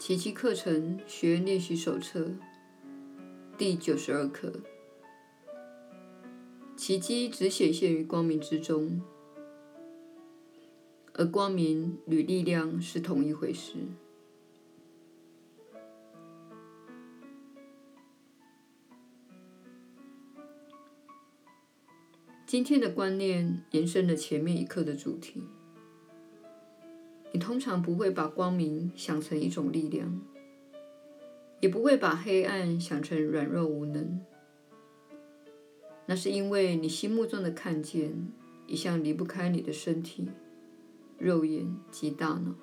奇迹课程学练习手册第九十二课：奇迹只显现于光明之中，而光明与力量是同一回事。今天的观念延伸了前面一课的主题。你通常不会把光明想成一种力量，也不会把黑暗想成软弱无能。那是因为你心目中的看见一向离不开你的身体、肉眼及大脑。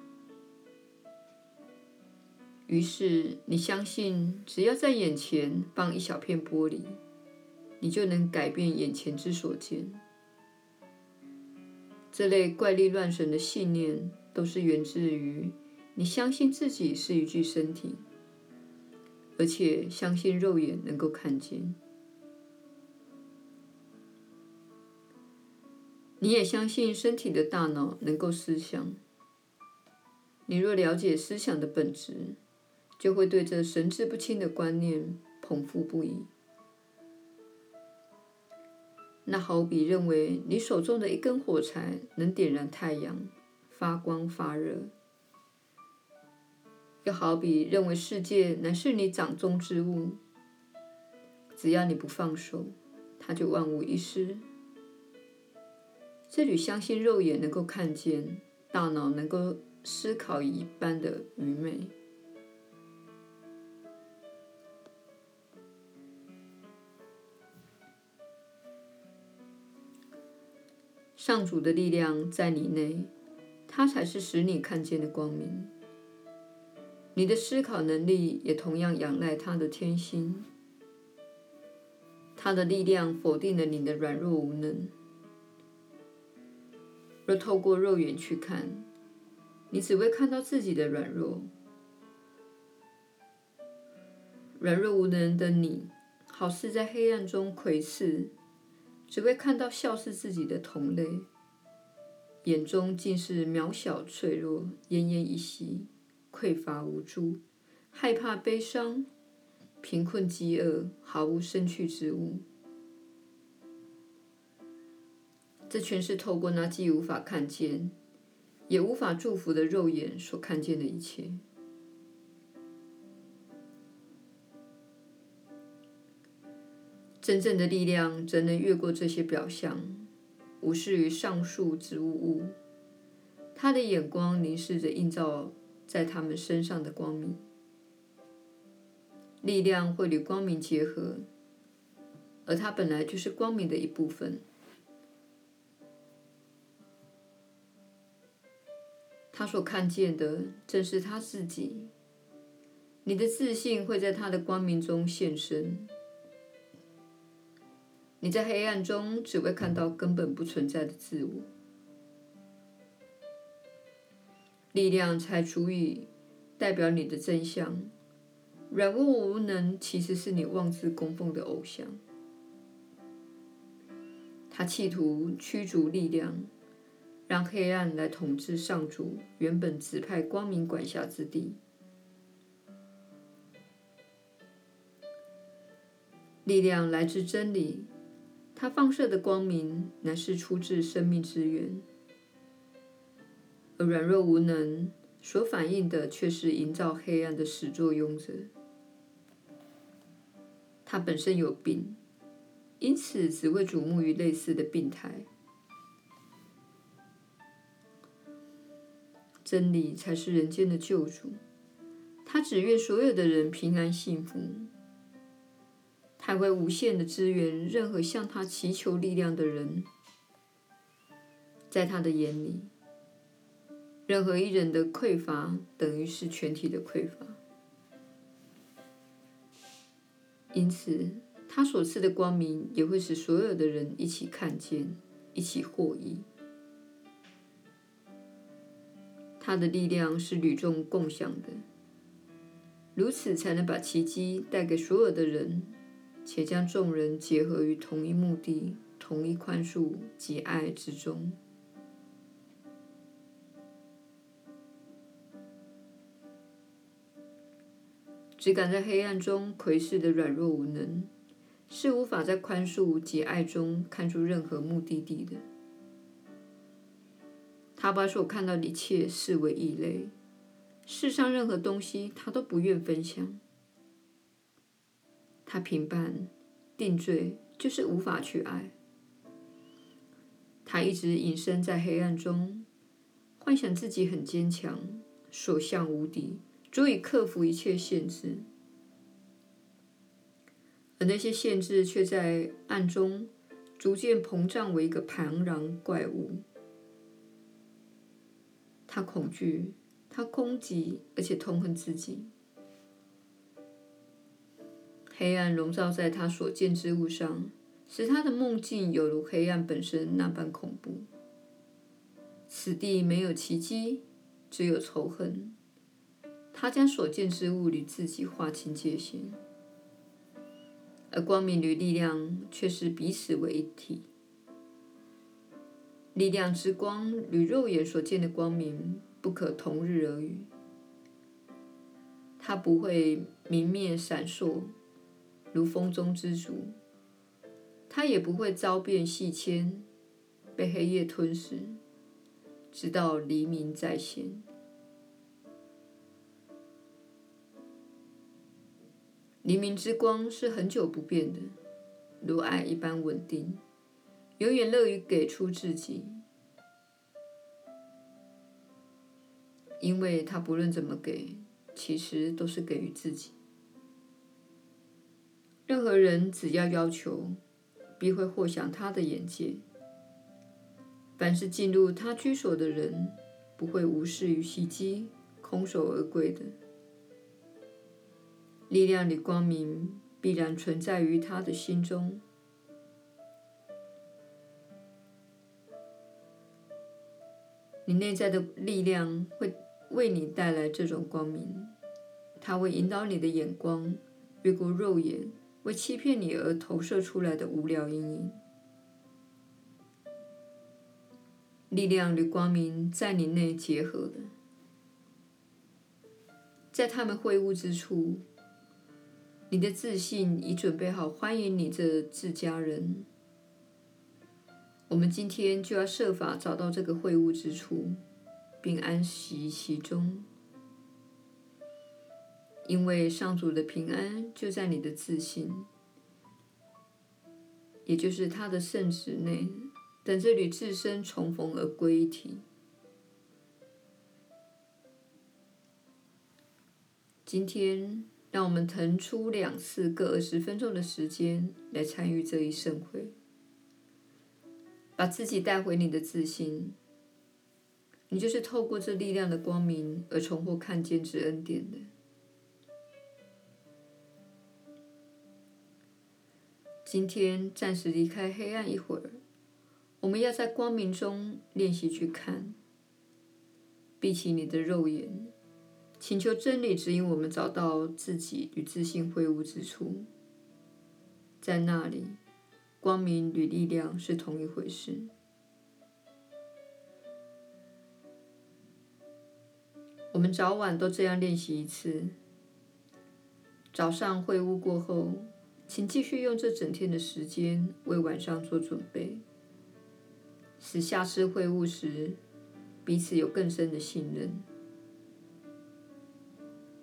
于是你相信，只要在眼前放一小片玻璃，你就能改变眼前之所见。这类怪力乱神的信念，都是源自于你相信自己是一具身体，而且相信肉眼能够看见。你也相信身体的大脑能够思想。你若了解思想的本质，就会对这神志不清的观念捧腹不已。那好比认为你手中的一根火柴能点燃太阳。发光发热，又好比认为世界乃是你掌中之物，只要你不放手，它就万无一失。这与相信肉眼能够看见、大脑能够思考一般的愚昧。上主的力量在你内。它才是使你看见的光明。你的思考能力也同样仰赖它的天心。它的力量否定了你的软弱无能。若透过肉眼去看，你只会看到自己的软弱。软弱无能的你，好似在黑暗中窥视，只会看到笑视自己的同类。眼中尽是渺小、脆弱、奄奄一息、匮乏、无助、害怕、悲伤、贫困、饥饿，毫无生趣之物。这全是透过那既无法看见，也无法祝福的肉眼所看见的一切。真正的力量怎能越过这些表象？无视于上述之物物，他的眼光凝视着映照在他们身上的光明，力量会与光明结合，而它本来就是光明的一部分。他所看见的正是他自己，你的自信会在他的光明中现身。你在黑暗中只会看到根本不存在的自我，力量才足以代表你的真相。软弱无能其实是你妄自供奉的偶像，他企图驱逐力量，让黑暗来统治上主原本指派光明管辖之地。力量来自真理。它放射的光明乃是出自生命之源，而软弱无能所反映的却是营造黑暗的始作俑者。他本身有病，因此只会瞩目于类似的病态。真理才是人间的救主，他只愿所有的人平安幸福。还会无限的支援任何向他祈求力量的人，在他的眼里，任何一人的匮乏等于是全体的匮乏。因此，他所赐的光明也会使所有的人一起看见，一起获益。他的力量是与众共享的，如此才能把奇迹带给所有的人。且将众人结合于同一目的、同一宽恕及爱之中。只敢在黑暗中窥视的软弱无能，是无法在宽恕及爱中看出任何目的地的。他把所看到的一切视为异类，世上任何东西他都不愿分享。他评判、定罪，就是无法去爱。他一直隐身在黑暗中，幻想自己很坚强，所向无敌，足以克服一切限制。而那些限制却在暗中逐渐膨胀为一个庞然怪物。他恐惧，他攻击，而且痛恨自己。黑暗笼罩在他所见之物上。使他的梦境有如黑暗本身那般恐怖。此地没有奇迹，只有仇恨。他将所见之物与自己划清界限，而光明与力量却是彼此为一体。力量之光与肉眼所见的光明不可同日而语。它不会明灭闪烁，如风中之烛。它也不会遭变夕迁，被黑夜吞噬，直到黎明再现。黎明之光是恒久不变的，如爱一般稳定，永远乐于给出自己，因为他不论怎么给，其实都是给予自己。任何人只要要求。必会获享他的眼界。凡是进入他居所的人，不会无视于袭击，空手而归的。力量与光明必然存在于他的心中。你内在的力量会为你带来这种光明，它会引导你的眼光越过肉眼。为欺骗你而投射出来的无聊阴影，力量与光明在你内结合了，在他们会晤之处，你的自信已准备好欢迎你这自家人。我们今天就要设法找到这个会晤之处，并安息其中。因为上主的平安就在你的自信，也就是他的圣旨内，等着与自身重逢而归一体。今天，让我们腾出两次各二十分钟的时间来参与这一盛会，把自己带回你的自信。你就是透过这力量的光明而重获看见之恩典的。今天暂时离开黑暗一会儿，我们要在光明中练习去看。闭起你的肉眼，请求真理指引我们找到自己与自信会晤之处。在那里，光明与力量是同一回事。我们早晚都这样练习一次。早上会晤过后。请继续用这整天的时间为晚上做准备，使下次会晤时彼此有更深的信任。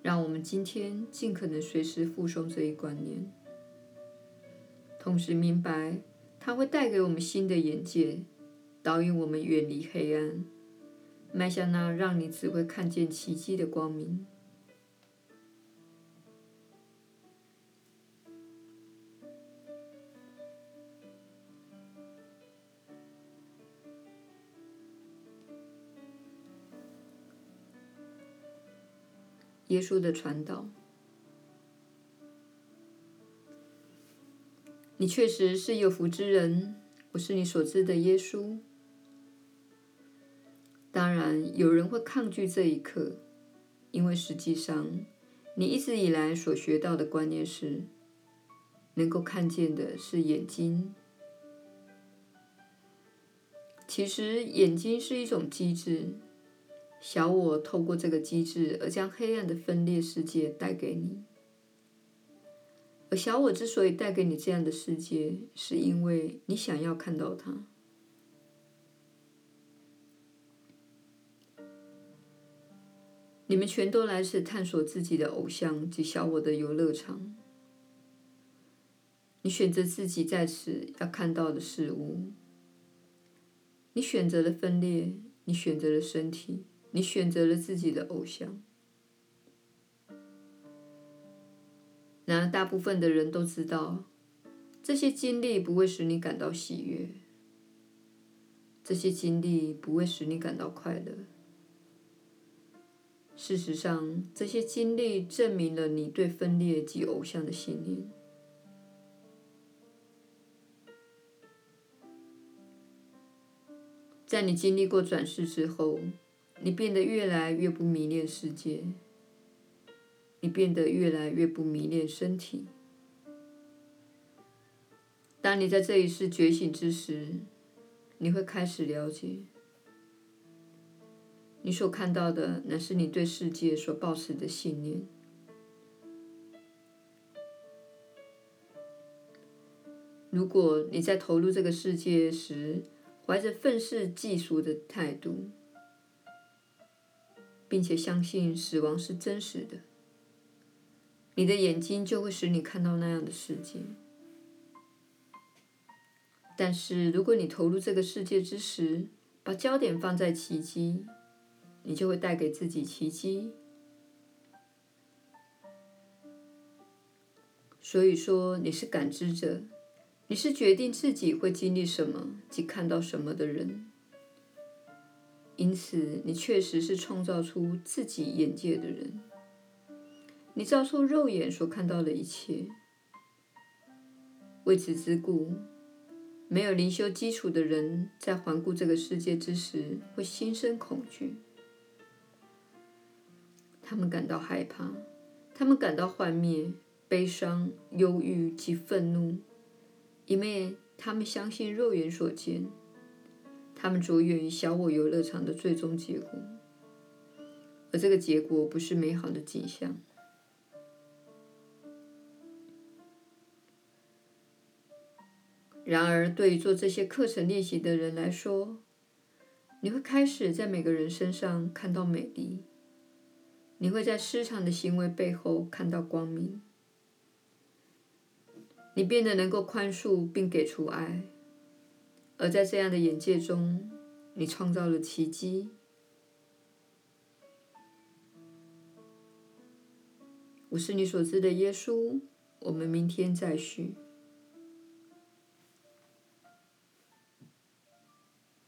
让我们今天尽可能随时附送这一观念，同时明白它会带给我们新的眼界，导引我们远离黑暗，迈向那让你只会看见奇迹的光明。耶稣的传导，你确实是有福之人。我是你所知的耶稣。当然，有人会抗拒这一刻，因为实际上，你一直以来所学到的观念是，能够看见的是眼睛。其实，眼睛是一种机制。小我透过这个机制而将黑暗的分裂世界带给你，而小我之所以带给你这样的世界，是因为你想要看到它。你们全都来自探索自己的偶像及小我的游乐场。你选择自己在此要看到的事物。你选择了分裂，你选择了身体，你选择了自己的偶像。然而，大部分的人都知道，这些经历不会使你感到喜悦，这些经历不会使你感到快乐。事实上，这些经历证明了你对分裂及偶像的信念。在你经历过转世之后，你变得越来越不迷恋世界，你变得越来越不迷恋身体。当你在这一世觉醒之时，你会开始了解。你所看到的，乃是你对世界所抱持的信念。如果你在投入这个世界时，怀着愤世嫉俗的态度，并且相信死亡是真实的，你的眼睛就会使你看到那样的世界。但是，如果你投入这个世界之时，把焦点放在奇迹，你就会带给自己奇迹。所以说，你是感知者，你是决定自己会经历什么及看到什么的人。因此，你确实是创造出自己眼界的人。你造出肉眼所看到的一切。为此之故，没有灵修基础的人在环顾这个世界之时，会心生恐惧。他们感到害怕，他们感到幻灭、悲伤、忧郁及愤怒，因为他们相信肉眼所见，他们着眼于小我游乐场的最终结果，而这个结果不是美好的景象。然而，对于做这些课程练习的人来说，你会开始在每个人身上看到美丽。你会在失常的行为背后看到光明，你变得能够宽恕并给出爱，而在这样的眼界中，你创造了奇迹。我是你所知的耶稣，我们明天再续。